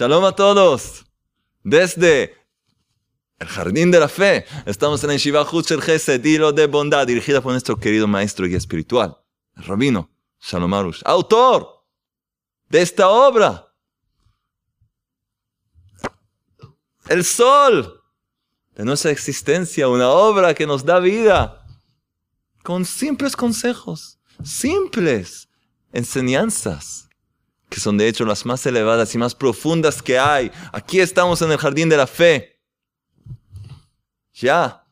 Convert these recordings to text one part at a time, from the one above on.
Shalom a todos. Desde el jardín de la fe. Estamos en la Yeshiva Huchel Gesed, hilo de bondad, dirigida por nuestro querido maestro y espiritual, el rabino Shalom Arush, autor de esta obra. El sol de nuestra existencia, una obra que nos da vida, con simples consejos, simples enseñanzas que son de hecho las más elevadas y más profundas que hay. Aquí estamos en el jardín de la fe. Ya,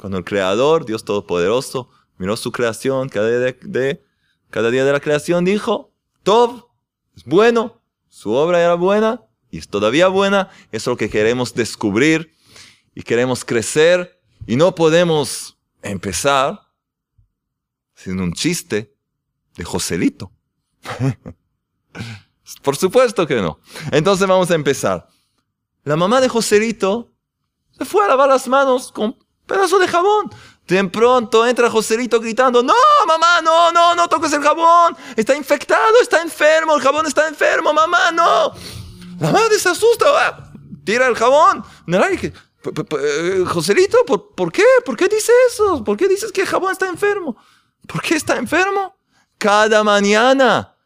cuando el Creador, Dios Todopoderoso, miró su creación, cada día de, cada día de la creación dijo, todo es bueno, su obra era buena y es todavía buena, es lo que queremos descubrir y queremos crecer y no podemos empezar sin un chiste de Joselito. Por supuesto que no. Entonces vamos a empezar. La mamá de Joselito se fue a lavar las manos con pedazo de jabón. De pronto entra Joselito gritando, no, mamá, no, no, no toques el jabón. Está infectado, está enfermo, el jabón está enfermo, mamá, no. La madre se asusta, ah, tira el jabón. Eh, Joselito, ¿por, ¿por qué? ¿Por qué dices eso? ¿Por qué dices que el jabón está enfermo? ¿Por qué está enfermo? Cada mañana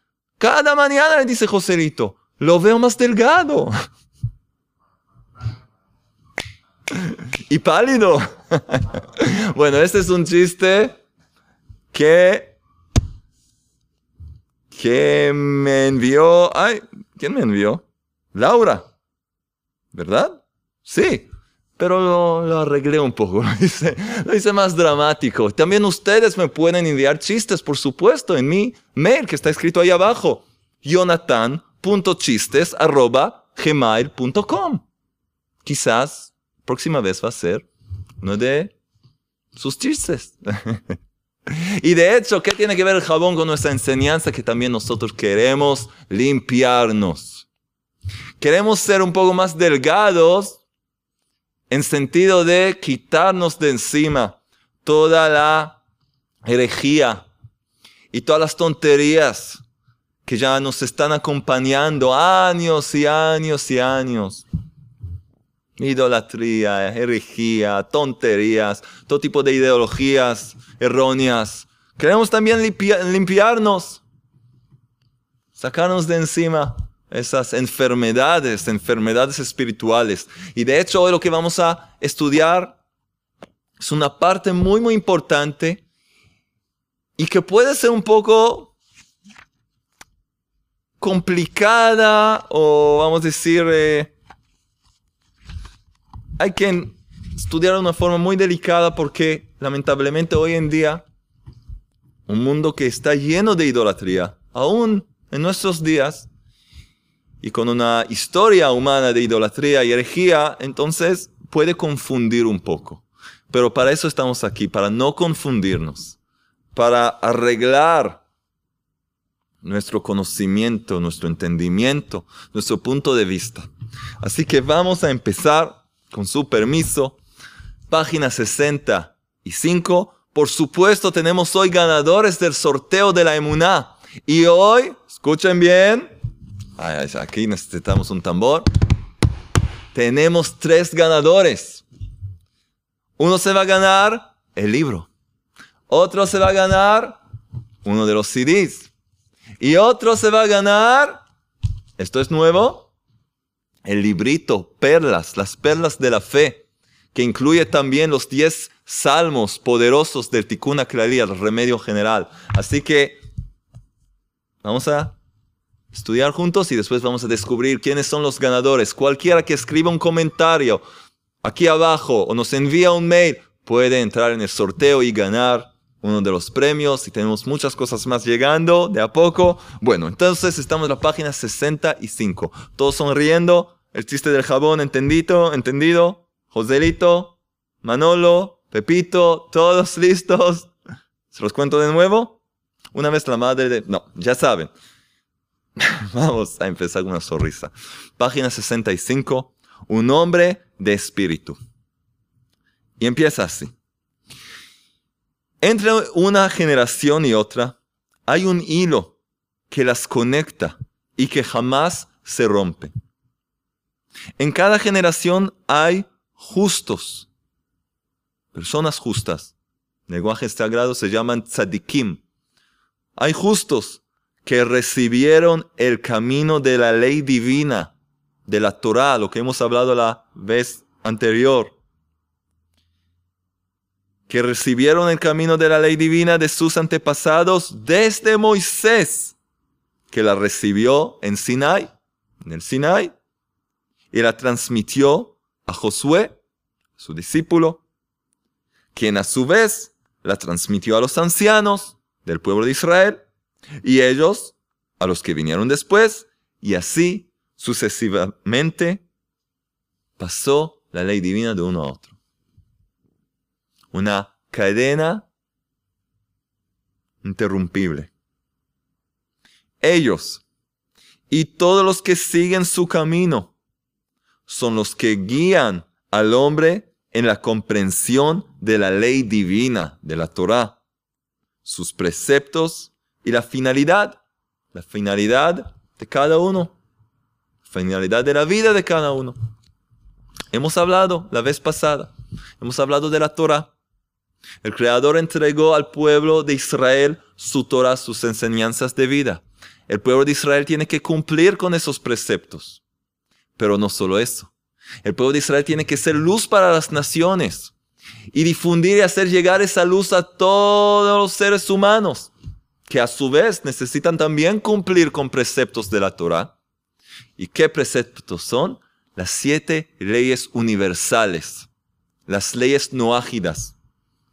cada mañana le dice Joselito, lo veo más delgado. y pálido. bueno, este es un chiste que, que me envió, ay, ¿quién me envió? Laura, ¿verdad? Sí, pero lo, arreglé un poco, lo hice, lo hice, más dramático. También ustedes me pueden enviar chistes, por supuesto, en mi mail que está escrito ahí abajo, jonathan.chistes.gmail.com. Quizás próxima vez va a ser uno de sus chistes. y de hecho, ¿qué tiene que ver el jabón con nuestra enseñanza? Que también nosotros queremos limpiarnos. Queremos ser un poco más delgados en sentido de quitarnos de encima toda la herejía y todas las tonterías que ya nos están acompañando años y años y años. Idolatría, herejía, tonterías, todo tipo de ideologías erróneas. Queremos también limpiarnos, sacarnos de encima esas enfermedades, enfermedades espirituales. Y de hecho hoy lo que vamos a estudiar es una parte muy, muy importante y que puede ser un poco complicada o vamos a decir, eh, hay que estudiar de una forma muy delicada porque lamentablemente hoy en día un mundo que está lleno de idolatría, aún en nuestros días, y con una historia humana de idolatría y herejía, entonces puede confundir un poco. Pero para eso estamos aquí, para no confundirnos, para arreglar nuestro conocimiento, nuestro entendimiento, nuestro punto de vista. Así que vamos a empezar, con su permiso, página 65. Por supuesto, tenemos hoy ganadores del sorteo de la Emuná. Y hoy, escuchen bien, aquí necesitamos un tambor. Tenemos tres ganadores. Uno se va a ganar el libro. Otro se va a ganar uno de los CDs. Y otro se va a ganar, esto es nuevo, el librito, perlas, las perlas de la fe, que incluye también los 10 salmos poderosos del Tikkun Klali, el remedio general. Así que vamos a estudiar juntos y después vamos a descubrir quiénes son los ganadores. Cualquiera que escriba un comentario aquí abajo o nos envía un mail puede entrar en el sorteo y ganar uno de los premios y tenemos muchas cosas más llegando de a poco. Bueno, entonces estamos en la página 65. Todos sonriendo. El chiste del jabón, entendido, entendido. Joselito, Manolo, Pepito, todos listos. ¿Se los cuento de nuevo? Una vez la madre de... No, ya saben. Vamos a empezar con una sonrisa. Página 65. Un hombre de espíritu. Y empieza así. Entre una generación y otra hay un hilo que las conecta y que jamás se rompe. En cada generación hay justos, personas justas. En lenguaje sagrado se llaman tzadikim. Hay justos que recibieron el camino de la ley divina, de la Torah, lo que hemos hablado la vez anterior. Que recibieron el camino de la ley divina de sus antepasados desde Moisés, que la recibió en Sinai, en el Sinai, y la transmitió a Josué, su discípulo, quien a su vez la transmitió a los ancianos del pueblo de Israel y ellos a los que vinieron después y así sucesivamente pasó la ley divina de uno a otro. Una cadena interrumpible. Ellos y todos los que siguen su camino son los que guían al hombre en la comprensión de la ley divina de la Torah, sus preceptos y la finalidad, la finalidad de cada uno, finalidad de la vida de cada uno. Hemos hablado la vez pasada, hemos hablado de la Torah. El Creador entregó al pueblo de Israel su Torah, sus enseñanzas de vida. El pueblo de Israel tiene que cumplir con esos preceptos. Pero no solo eso. El pueblo de Israel tiene que ser luz para las naciones y difundir y hacer llegar esa luz a todos los seres humanos, que a su vez necesitan también cumplir con preceptos de la Torah. ¿Y qué preceptos son? Las siete leyes universales, las leyes no ágidas.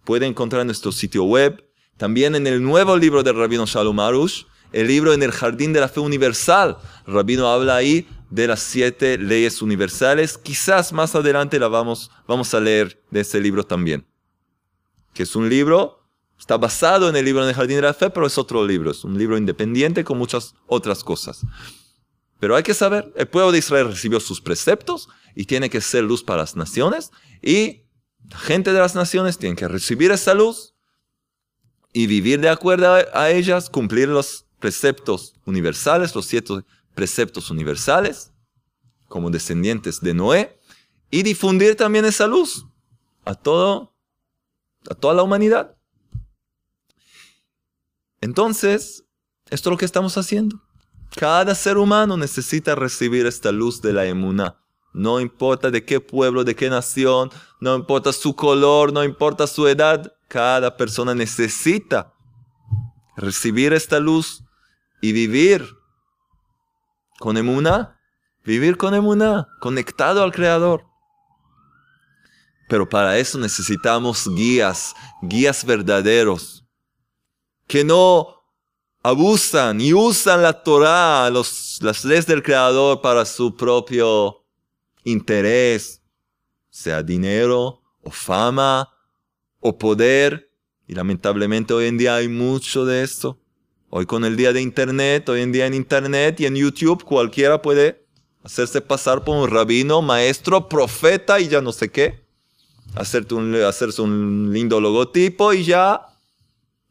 Puede encontrar en nuestro sitio web, también en el nuevo libro del Rabino Shalom Arush, el libro en el Jardín de la Fe Universal. Rabino habla ahí de las siete leyes universales. Quizás más adelante la vamos, vamos a leer de ese libro también. Que es un libro, está basado en el libro en el Jardín de la Fe, pero es otro libro. Es un libro independiente con muchas otras cosas. Pero hay que saber, el pueblo de Israel recibió sus preceptos y tiene que ser luz para las naciones. Y la gente de las naciones tiene que recibir esa luz y vivir de acuerdo a ellas, cumplir los preceptos universales, los siete preceptos universales, como descendientes de Noé, y difundir también esa luz a, todo, a toda la humanidad. Entonces, esto es lo que estamos haciendo. Cada ser humano necesita recibir esta luz de la emuna. No importa de qué pueblo, de qué nación, no importa su color, no importa su edad, cada persona necesita recibir esta luz y vivir con emuna, vivir con emuna, conectado al Creador. Pero para eso necesitamos guías, guías verdaderos, que no abusan y usan la Torah, las leyes del Creador para su propio interés, sea dinero o fama o poder. Y lamentablemente hoy en día hay mucho de esto. Hoy con el día de Internet, hoy en día en Internet y en YouTube, cualquiera puede hacerse pasar por un rabino, maestro, profeta y ya no sé qué. Un, hacerse un lindo logotipo y ya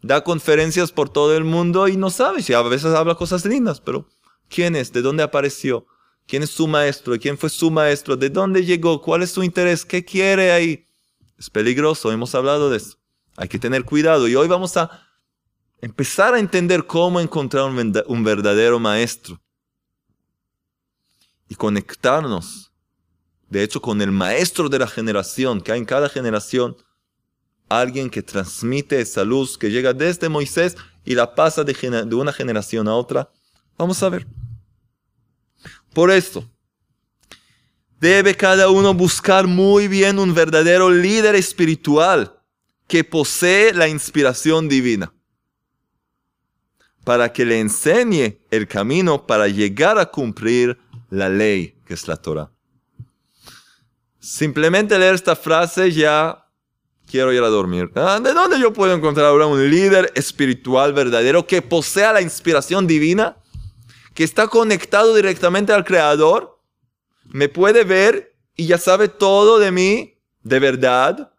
da conferencias por todo el mundo y no sabe si a veces habla cosas lindas, pero ¿quién es? ¿De dónde apareció? ¿Quién es su maestro? ¿Quién fue su maestro? ¿De dónde llegó? ¿Cuál es su interés? ¿Qué quiere ahí? Es peligroso, hemos hablado de eso. Hay que tener cuidado y hoy vamos a empezar a entender cómo encontrar un verdadero maestro y conectarnos, de hecho, con el maestro de la generación, que hay en cada generación alguien que transmite esa luz que llega desde Moisés y la pasa de, una generación a otra. Vamos a ver. Por esto, debe cada uno buscar muy bien un verdadero líder espiritual que posee la inspiración divina para que le enseñe el camino para llegar a cumplir la ley que es la Torah. Simplemente leer esta frase ya quiero ir a dormir. Ah, ¿De dónde yo puedo encontrar ahora un líder espiritual verdadero que posea la inspiración divina? Que está conectado directamente al Creador, me puede ver y ya sabe todo de mí, de verdad,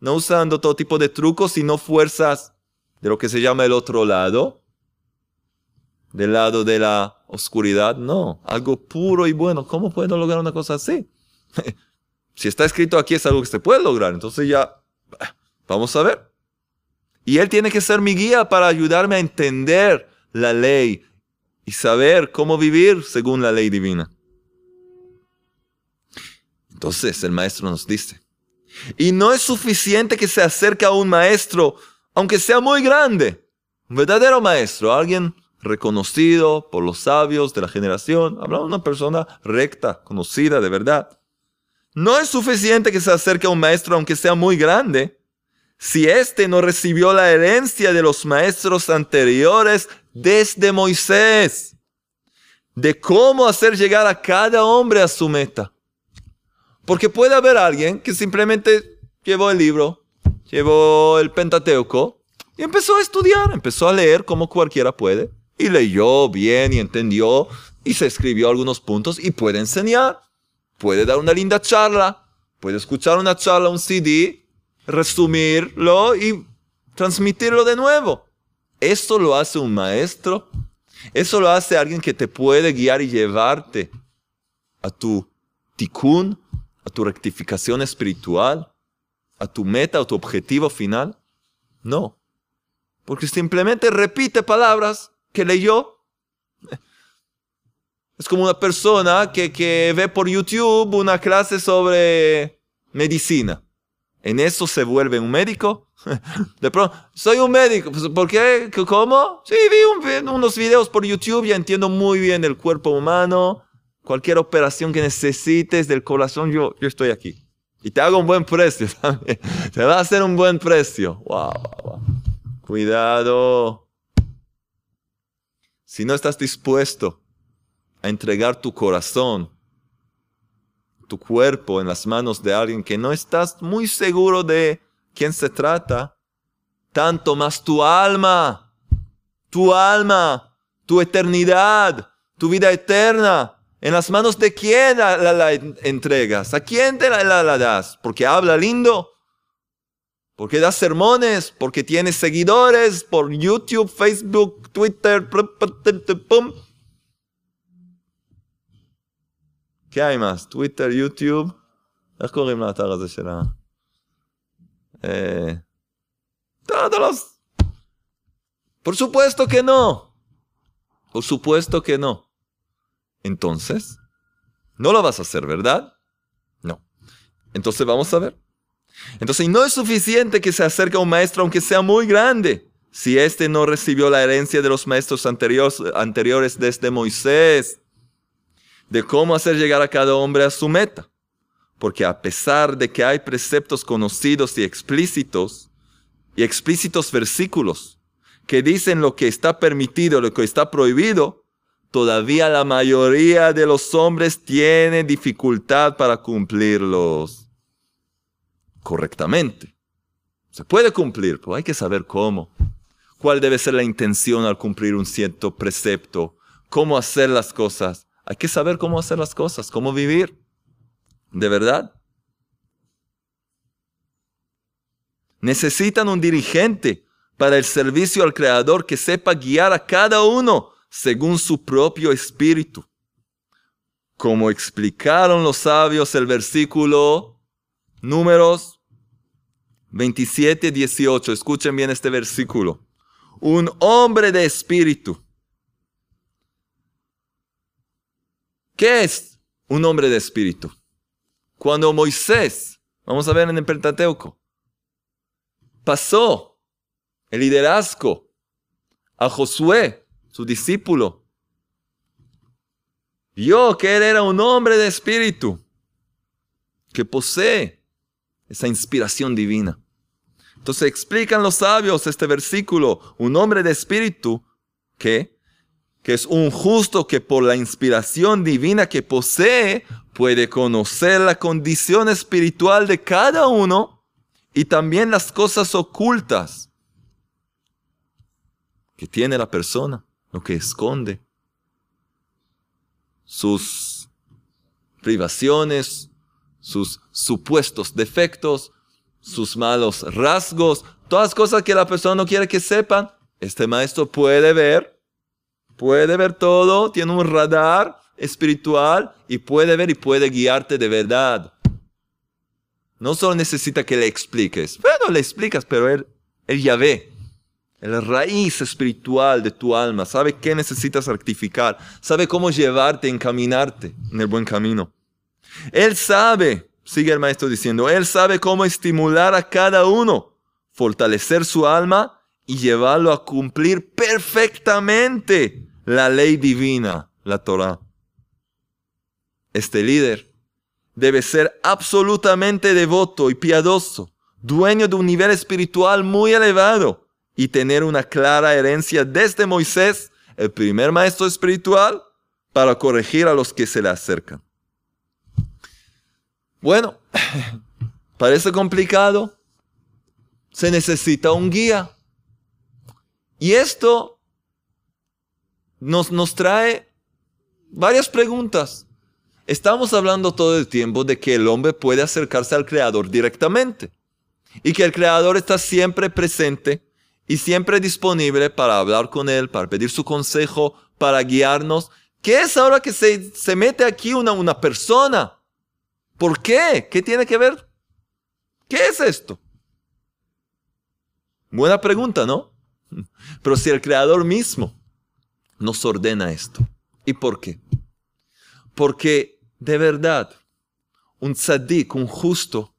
no usando todo tipo de trucos, sino fuerzas de lo que se llama el otro lado del lado de la oscuridad, no, algo puro y bueno. ¿Cómo puedo lograr una cosa así? si está escrito aquí es algo que se puede lograr, entonces ya, vamos a ver. Y Él tiene que ser mi guía para ayudarme a entender la ley y saber cómo vivir según la ley divina. Entonces el maestro nos dice, y no es suficiente que se acerque a un maestro, aunque sea muy grande, un verdadero maestro, alguien reconocido por los sabios de la generación, de una persona recta, conocida de verdad. No es suficiente que se acerque a un maestro, aunque sea muy grande, si éste no recibió la herencia de los maestros anteriores desde Moisés, de cómo hacer llegar a cada hombre a su meta. Porque puede haber alguien que simplemente llevó el libro, llevó el Pentateuco y empezó a estudiar, empezó a leer como cualquiera puede, y leyó bien y entendió y se escribió algunos puntos y puede enseñar, puede dar una linda charla, puede escuchar una charla, un CD resumirlo y transmitirlo de nuevo. Eso lo hace un maestro. Eso lo hace alguien que te puede guiar y llevarte a tu tikkun, a tu rectificación espiritual, a tu meta, a tu objetivo final. No. Porque simplemente repite palabras que leyó. Es como una persona que, ve por YouTube una clase sobre medicina en eso se vuelve un médico. De pronto, soy un médico. Pues, ¿Por qué? ¿Cómo? Sí, vi unos videos por YouTube, ya entiendo muy bien el cuerpo humano. Cualquier operación que necesites del corazón, yo, yo estoy aquí. Y te hago un buen precio también. Te va a hacer un buen precio. Wow, wow. Cuidado. Si no estás dispuesto a entregar tu corazón tu cuerpo en las manos de alguien que no estás muy seguro de quién se trata, tanto más tu alma, tu alma, tu eternidad, tu vida eterna, en las manos de quién la, entregas, a quién te la, la, das, porque habla lindo, porque da sermones, porque tiene seguidores por YouTube, Facebook, Twitter, pum, ¿Qué hay más? Twitter, YouTube. איך קוראים לאתר הזה של ה... Eh, todos los... Por supuesto que no. Por supuesto que no. Entonces, no lo vas a hacer, ¿verdad? No. Entonces vamos a ver. Entonces, no es suficiente que se acerque a un maestro aunque sea muy grande. Si éste no recibió la herencia de los maestros anteriores, anteriores desde Moisés, de cómo hacer llegar a cada hombre a su meta. Porque a pesar de que hay preceptos conocidos y explícitos, y explícitos versículos que dicen lo que está permitido, lo que está prohibido, todavía la mayoría de los hombres tiene dificultad para cumplirlos correctamente. Se puede cumplir, pero hay que saber cómo. ¿Cuál debe ser la intención al cumplir un cierto precepto? ¿Cómo hacer las cosas? Hay que saber cómo hacer las cosas, cómo vivir. ¿De verdad? Necesitan un dirigente para el servicio al Creador que sepa guiar a cada uno según su propio espíritu. Como explicaron los sabios el versículo números 27, 18. Escuchen bien este versículo. Un hombre de espíritu ¿Qué es un hombre de espíritu? Cuando Moisés, vamos a ver en el Pentateuco, pasó el liderazgo a Josué, su discípulo, vio que él era un hombre de espíritu, que posee esa inspiración divina. Entonces explican los sabios este versículo, un hombre de espíritu que que es un justo que por la inspiración divina que posee puede conocer la condición espiritual de cada uno y también las cosas ocultas que tiene la persona, lo que esconde, sus privaciones, sus supuestos defectos, sus malos rasgos, todas cosas que la persona no quiere que sepan, este maestro puede ver puede ver todo, tiene un radar espiritual y puede ver y puede guiarte de verdad. No solo necesita que le expliques. Bueno, le explicas, pero él, él ya ve. La raíz espiritual de tu alma. Sabe qué necesitas rectificar. Sabe cómo llevarte, encaminarte en el buen camino. Él sabe, sigue el maestro diciendo, él sabe cómo estimular a cada uno, fortalecer su alma y llevarlo a cumplir perfectamente la ley divina, la Torah. Este líder debe ser absolutamente devoto y piadoso, dueño de un nivel espiritual muy elevado y tener una clara herencia desde Moisés, el primer maestro espiritual, para corregir a los que se le acercan. Bueno, parece complicado. Se necesita un guía. Y esto nos, nos trae varias preguntas. Estamos hablando todo el tiempo de que el hombre puede acercarse al Creador directamente y que el Creador está siempre presente y siempre disponible para hablar con Él, para pedir su consejo, para guiarnos. ¿Qué es ahora que se, se mete aquí una, una persona? ¿Por qué? ¿Qué tiene que ver? ¿Qué es esto? Buena pregunta, ¿no? Pero si el Creador mismo nos ordena esto. ¿Y por qué? Porque de verdad, un tzadik, un justo,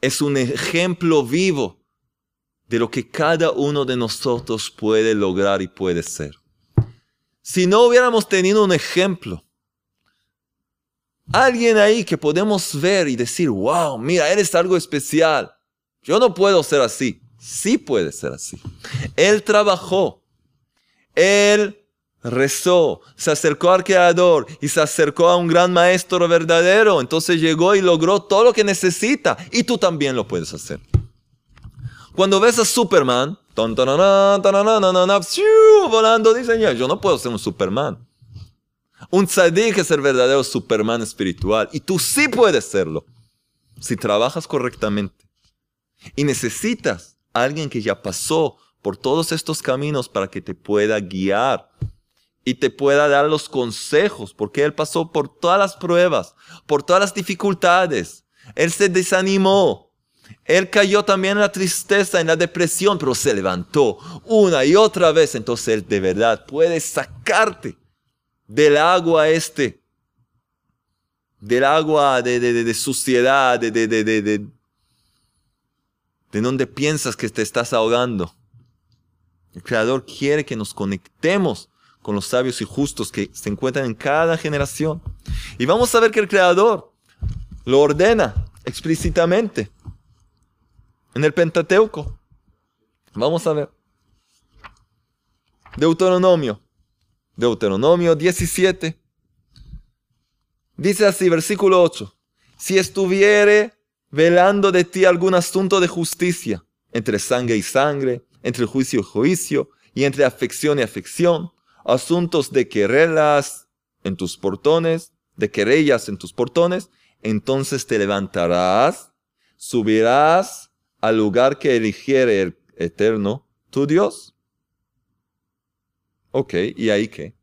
es un ejemplo vivo de lo que cada uno de nosotros puede lograr y puede ser. Si no hubiéramos tenido un ejemplo, alguien ahí que podemos ver y decir, wow, mira, eres algo especial. Yo no puedo ser así. Sí puede ser así. Él trabajó. Él rezó, se acercó al Creador y se acercó a un gran maestro verdadero. Entonces llegó y logró todo lo que necesita. Y tú también lo puedes hacer. Cuando ves a Superman, volando, dicen, yo no puedo ser un Superman. Un tzadik es el verdadero Superman espiritual. Y tú sí puedes serlo. Si trabajas correctamente. Y necesitas alguien que ya pasó por todos estos caminos para que te pueda guiar y te pueda dar los consejos, porque Él pasó por todas las pruebas, por todas las dificultades. Él se desanimó. Él cayó también en la tristeza, en la depresión, pero se levantó una y otra vez. Entonces Él de verdad puede sacarte del agua este, del agua de, de, de suciedad, de, de, de, de, de donde piensas que te estás ahogando. El Creador quiere que nos conectemos con los sabios y justos que se encuentran en cada generación. Y vamos a ver que el Creador lo ordena explícitamente en el Pentateuco. Vamos a ver. Deuteronomio. Deuteronomio 17. Dice así, versículo 8. Si estuviere velando de ti algún asunto de justicia, entre sangre y sangre, entre juicio y juicio, y entre afección y afección, asuntos de querellas en tus portones, de querellas en tus portones, entonces te levantarás, subirás al lugar que eligiere el Eterno, tu Dios. Ok, ¿y ahí qué?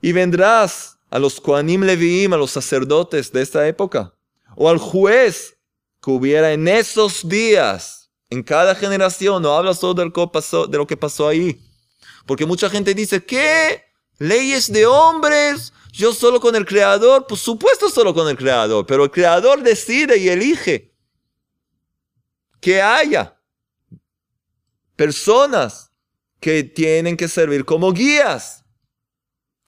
Y vendrás a los Koanim Leviim, a los sacerdotes de esta época, o al juez que hubiera en esos días, en cada generación, no habla solo de lo que pasó ahí, porque mucha gente dice, ¿qué? Leyes de hombres, yo solo con el creador, por supuesto solo con el creador, pero el creador decide y elige que haya. Personas que tienen que servir como guías,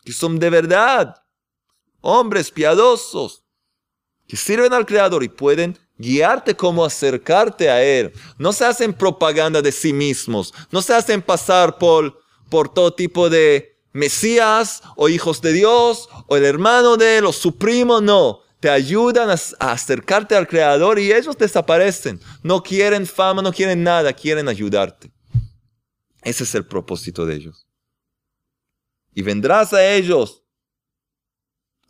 que son de verdad, hombres piadosos, que sirven al creador y pueden guiarte cómo acercarte a Él. No se hacen propaganda de sí mismos, no se hacen pasar por por todo tipo de Mesías o hijos de Dios o el hermano de él o su primo, no. Te ayudan a, acercarte al Creador y ellos desaparecen. No quieren fama, no quieren nada, quieren ayudarte. Ese es el propósito de ellos. Y vendrás a ellos,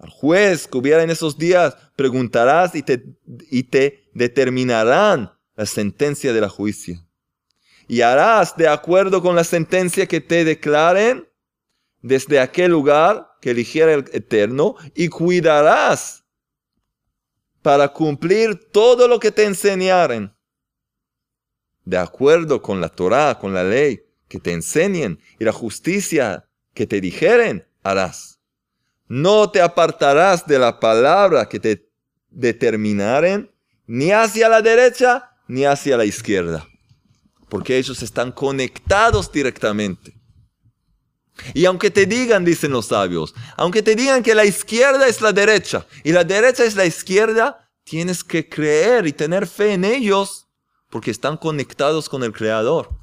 al juez que hubiera en esos días, preguntarás y te, y te determinarán la sentencia de la juicio y harás de acuerdo con la sentencia que te declaren desde aquel lugar que eligiera el Eterno y cuidarás para cumplir todo lo que te enseñaren. De acuerdo con la Torah, con la ley que te enseñen y la justicia que te dijeren, harás. No te apartarás de la palabra que te determinaren ni hacia la derecha ni hacia la izquierda, porque ellos están conectados directamente. Y aunque te digan, dicen los sabios, aunque te digan que la izquierda es la derecha y la derecha es la izquierda, tienes que creer y tener fe en ellos porque están conectados con el Creador.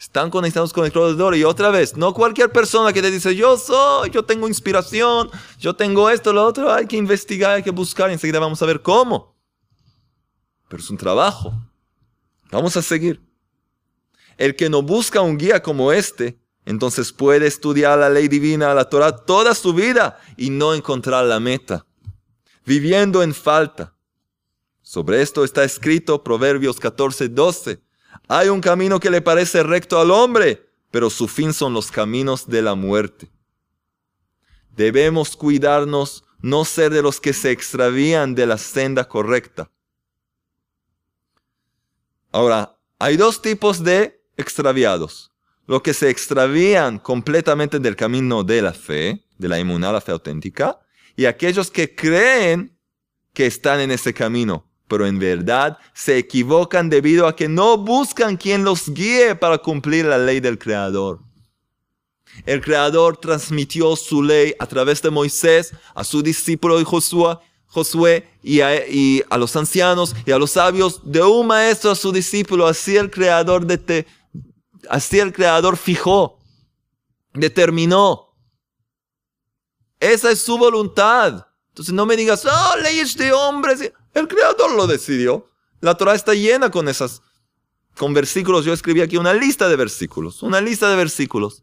Están conectados con el Creador. Y otra vez, no cualquier persona que te dice, yo soy, yo tengo inspiración, yo tengo esto, lo otro, hay que investigar, hay que buscar y enseguida vamos a ver cómo. Pero es un trabajo. Vamos a seguir. El que no busca un guía como este, entonces puede estudiar la ley divina, la Torah, toda su vida y no encontrar la meta, viviendo en falta. Sobre esto está escrito Proverbios 14, 12. Hay un camino que le parece recto al hombre, pero su fin son los caminos de la muerte. Debemos cuidarnos, no ser de los que se extravían de la senda correcta. Ahora, hay dos tipos de extraviados los que se extravían completamente del camino de la fe, de la inmunidad, la fe auténtica, y aquellos que creen que están en ese camino, pero en verdad se equivocan debido a que no buscan quien los guíe para cumplir la ley del Creador. El Creador transmitió su ley a través de Moisés a su discípulo Josué, Josué y a, y a los ancianos y a los sabios, de un maestro a su discípulo, así el Creador de, te, Así el Creador fijó, determinó. Esa es su voluntad. Entonces no me digas, oh, leyes de hombres. El Creador lo decidió. La Torah está llena con esas, con versículos. Yo escribí aquí una lista de versículos, una lista de versículos.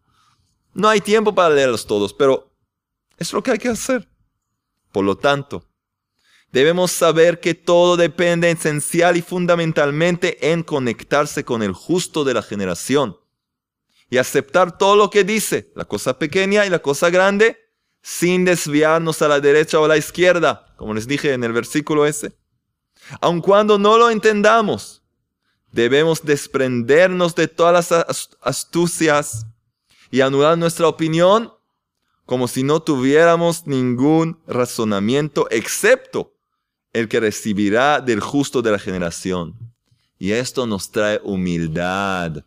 No hay tiempo para leerlos todos, pero es lo que hay que hacer. Por lo tanto, debemos saber que todo depende esencial y fundamentalmente en conectarse con el justo de la generación y aceptar todo lo que dice, la cosa pequeña y la cosa grande, sin desviarnos a la derecha o a la izquierda, como les dije en el versículo ese. Aun cuando no lo entendamos, debemos desprendernos de todas las astucias y anular nuestra opinión como si no tuviéramos ningún razonamiento excepto el que recibirá del justo de la generación. Y esto nos trae humildad.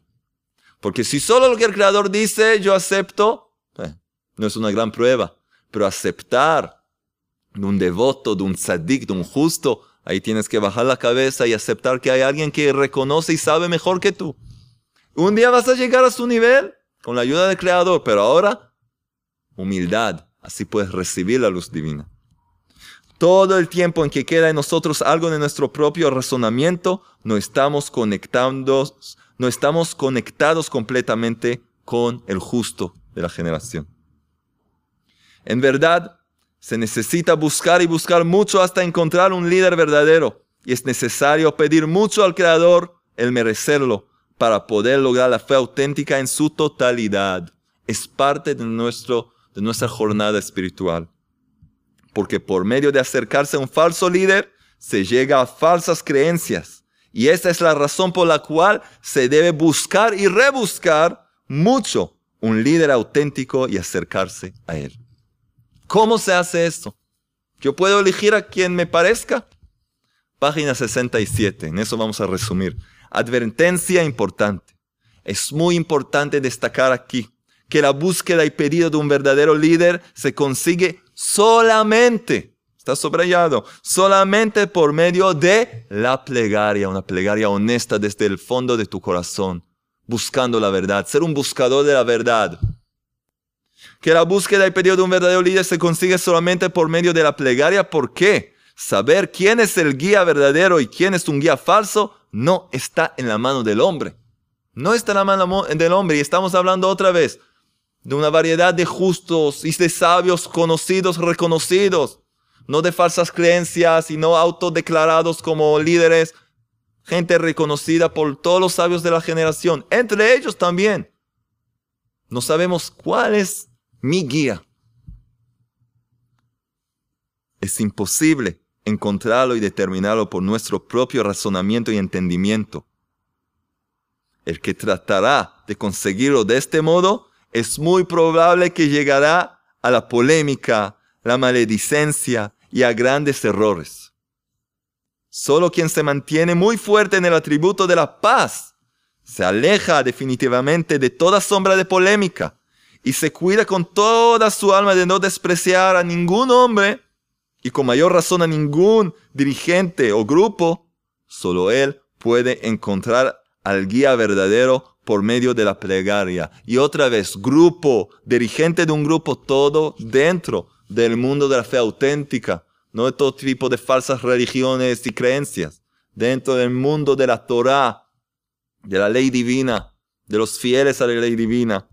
Porque si solo lo que el Creador dice, yo acepto, eh, no es una gran prueba. Pero aceptar de un devoto, de un tzadik, de un justo, ahí tienes que bajar la cabeza y aceptar que hay alguien que reconoce y sabe mejor que tú. Un día vas a llegar a su nivel con la ayuda del Creador, pero ahora, humildad. Así puedes recibir la luz divina. Todo el tiempo en que queda en nosotros algo de nuestro propio razonamiento, no estamos conectando, no estamos conectados completamente con el justo de la generación. En verdad, se necesita buscar y buscar mucho hasta encontrar un líder verdadero. Y es necesario pedir mucho al Creador el merecerlo para poder lograr la fe auténtica en su totalidad. Es parte de, nuestro, de nuestra jornada espiritual porque por medio de acercarse a un falso líder se llega a falsas creencias. Y esta es la razón por la cual se debe buscar y rebuscar mucho un líder auténtico y acercarse a él. ¿Cómo se hace esto? ¿Yo puedo elegir a quien me parezca? Página 67, en eso vamos a resumir. Advertencia importante. Es muy importante destacar aquí que la búsqueda y pedido de un verdadero líder se consigue solamente, está subrayado, solamente por medio de la plegaria, una plegaria honesta desde el fondo de tu corazón, buscando la verdad, ser un buscador de la verdad. Que la búsqueda y pedido de un verdadero líder se consigue solamente por medio de la plegaria. ¿Por qué? Saber quién es el guía verdadero y quién es un guía falso no está en la mano del hombre. No está en la mano del hombre. Y estamos hablando otra vez de una variedad de justos y de sabios conocidos, reconocidos, no de falsas creencias y no autodeclarados como líderes, gente reconocida por todos los sabios de la generación, entre ellos también. No sabemos cuál es mi guía. Es imposible encontrarlo y determinarlo por nuestro propio razonamiento y entendimiento. El que tratará de conseguirlo de este modo, es muy probable que llegará a la polémica, la maledicencia y a grandes errores. Solo quien se mantiene muy fuerte en el atributo de la paz se aleja definitivamente de toda sombra de polémica y se cuida con toda su alma de no despreciar a ningún hombre y con mayor razón a ningún dirigente o grupo, solo él puede encontrar al guía verdadero por medio de la plegaria. Y otra vez, grupo, dirigente de un grupo, todo dentro del mundo de la fe auténtica, no de todo tipo de falsas religiones y creencias, dentro del mundo de la Torah, de la ley divina, de los fieles a la ley divina.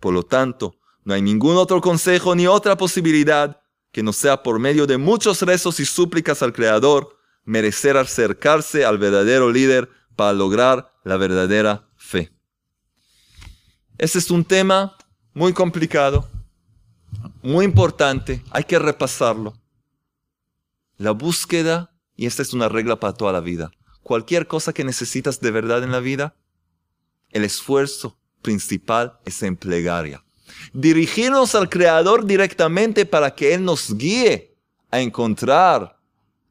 Por lo tanto, no hay ningún otro consejo ni otra posibilidad que no sea por medio de muchos rezos y súplicas al Creador, merecer acercarse al verdadero líder para lograr la verdadera fe. Ese es un tema muy complicado, muy importante, hay que repasarlo. La búsqueda, y esta es una regla para toda la vida, cualquier cosa que necesitas de verdad en la vida, el esfuerzo principal es en plegaria. Dirigirnos al Creador directamente para que Él nos guíe a encontrar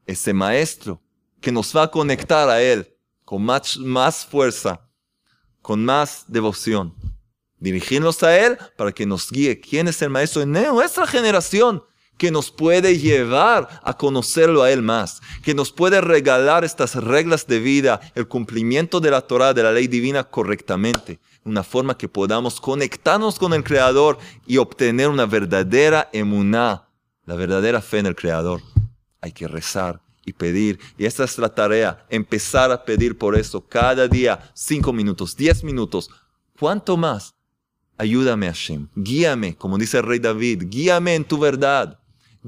ese maestro que nos va a conectar a Él con más, más fuerza, con más devoción. Dirigirnos a Él para que nos guíe quién es el maestro en nuestra generación que nos puede llevar a conocerlo a Él más, que nos puede regalar estas reglas de vida, el cumplimiento de la Torah, de la ley divina correctamente, una forma que podamos conectarnos con el Creador y obtener una verdadera emuná, la verdadera fe en el Creador. Hay que rezar y pedir, y esta es la tarea, empezar a pedir por eso cada día, cinco minutos, diez minutos, ¿cuánto más? Ayúdame, Hashem, guíame, como dice el rey David, guíame en tu verdad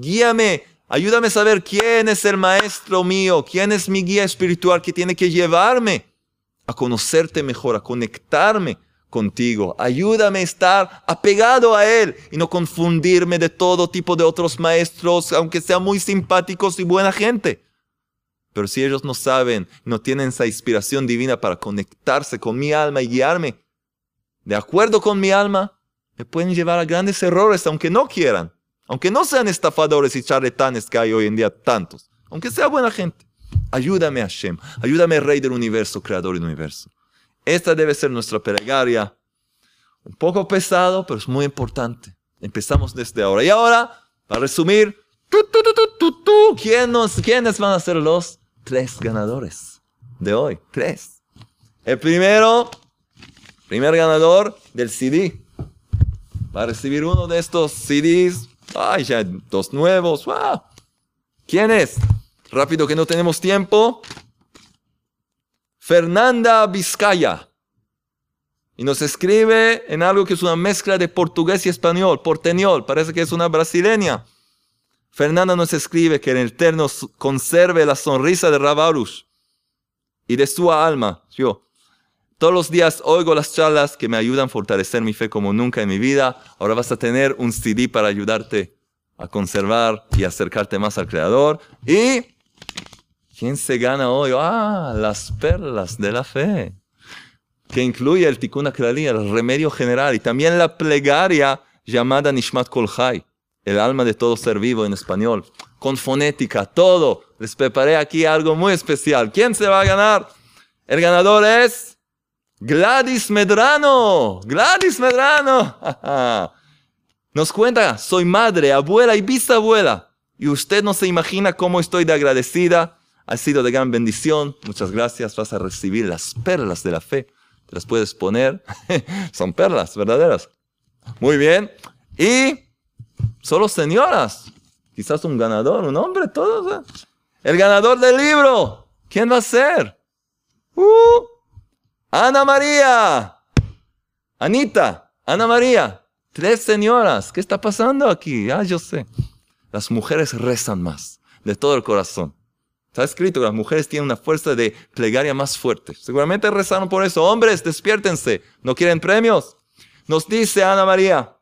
Guíame, ayúdame a saber quién es el maestro mío, quién es mi guía espiritual que tiene que llevarme a conocerte mejor, a conectarme contigo. Ayúdame a estar apegado a Él y no confundirme de todo tipo de otros maestros, aunque sean muy simpáticos y buena gente. Pero si ellos no saben, no tienen esa inspiración divina para conectarse con mi alma y guiarme de acuerdo con mi alma, me pueden llevar a grandes errores aunque no quieran. Aunque no sean estafadores y charlatanes que hay hoy en día tantos. Aunque sea buena gente. Ayúdame Hashem. Ayúdame Rey del Universo, Creador del Universo. Esta debe ser nuestra plegaria. Un poco pesado, pero es muy importante. Empezamos desde ahora. Y ahora, para resumir, ¿quiénes van a ser los tres ganadores de hoy? Tres. El primero, primer ganador del CD. Va a recibir uno de estos CDs Ay, ya dos nuevos. ¡Wow! ¿Quién es? Rápido que no tenemos tiempo. Fernanda Vizcaya. Y nos escribe en algo que es una mezcla de portugués y español, porteñol. Parece que es una brasileña. Fernanda nos escribe que el Eterno conserve la sonrisa de Rabarus y de su alma. Todos los días oigo las charlas que me ayudan a fortalecer mi fe como nunca en mi vida. Ahora vas a tener un CD para ayudarte a conservar y acercarte más al Creador. ¿Y quién se gana hoy? Ah, las perlas de la fe. Que incluye el Tikkun Aklali, el remedio general, y también la plegaria llamada Nishmat Kol el alma de todo ser vivo en español, con fonética, todo. Les preparé aquí algo muy especial. ¿Quién se va a ganar? El ganador es Gladys Medrano, Gladys Medrano. Nos cuenta, soy madre, abuela y bisabuela. Y usted no se imagina cómo estoy de agradecida. Ha sido de gran bendición. Muchas gracias. Vas a recibir las perlas de la fe. Te las puedes poner. Son perlas verdaderas. Muy bien. Y solo señoras. Quizás un ganador, un hombre, todos. ¿eh? El ganador del libro. ¿Quién va a ser? Uh, Ana María, Anita, Ana María, tres señoras, ¿qué está pasando aquí? Ah, yo sé. Las mujeres rezan más, de todo el corazón. Está escrito que las mujeres tienen una fuerza de plegaria más fuerte. Seguramente rezaron por eso. Hombres, despiértense. ¿No quieren premios? Nos dice Ana María,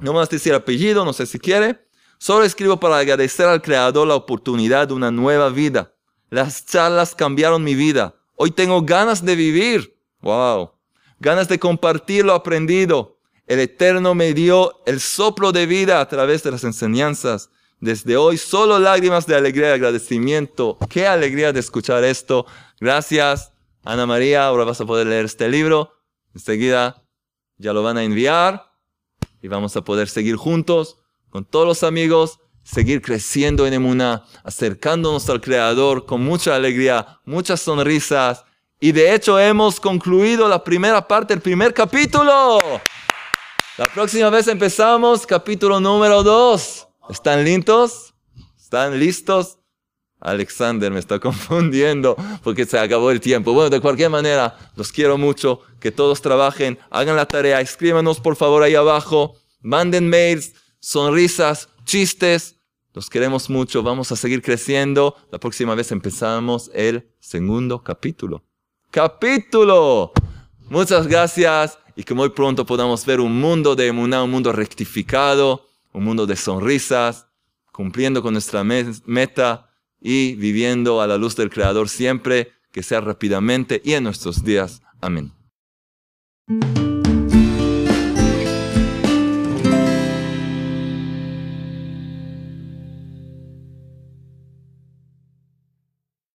No más decir apellido, no sé si quiere. Solo escribo para agradecer al Creador la oportunidad de una nueva vida. Las charlas cambiaron mi vida. Hoy tengo ganas de vivir. Wow. Ganas de compartir lo aprendido. El Eterno me dio el soplo de vida a través de las enseñanzas. Desde hoy solo lágrimas de alegría y agradecimiento. Qué alegría de escuchar esto. Gracias, Ana María. Ahora vas a poder leer este libro. Enseguida ya lo van a enviar y vamos a poder seguir juntos con todos los amigos, seguir creciendo en Emuná, acercándonos al Creador con mucha alegría, muchas sonrisas. Y de hecho hemos concluido la primera parte, el primer capítulo. La próxima vez empezamos capítulo número 2. ¿Están listos? ¿Están listos? Alexander me está confundiendo porque se acabó el tiempo. Bueno, de cualquier manera, los quiero mucho. Que todos trabajen, hagan la tarea, escríbanos por favor ahí abajo, manden mails, sonrisas, chistes. Los queremos mucho, vamos a seguir creciendo. La próxima vez empezamos el segundo capítulo. Capítulo. Muchas gracias y que muy pronto podamos ver un mundo de emuná, un mundo rectificado, un mundo de sonrisas, cumpliendo con nuestra meta y viviendo a la luz del Creador siempre, que sea rápidamente y en nuestros días. Amén.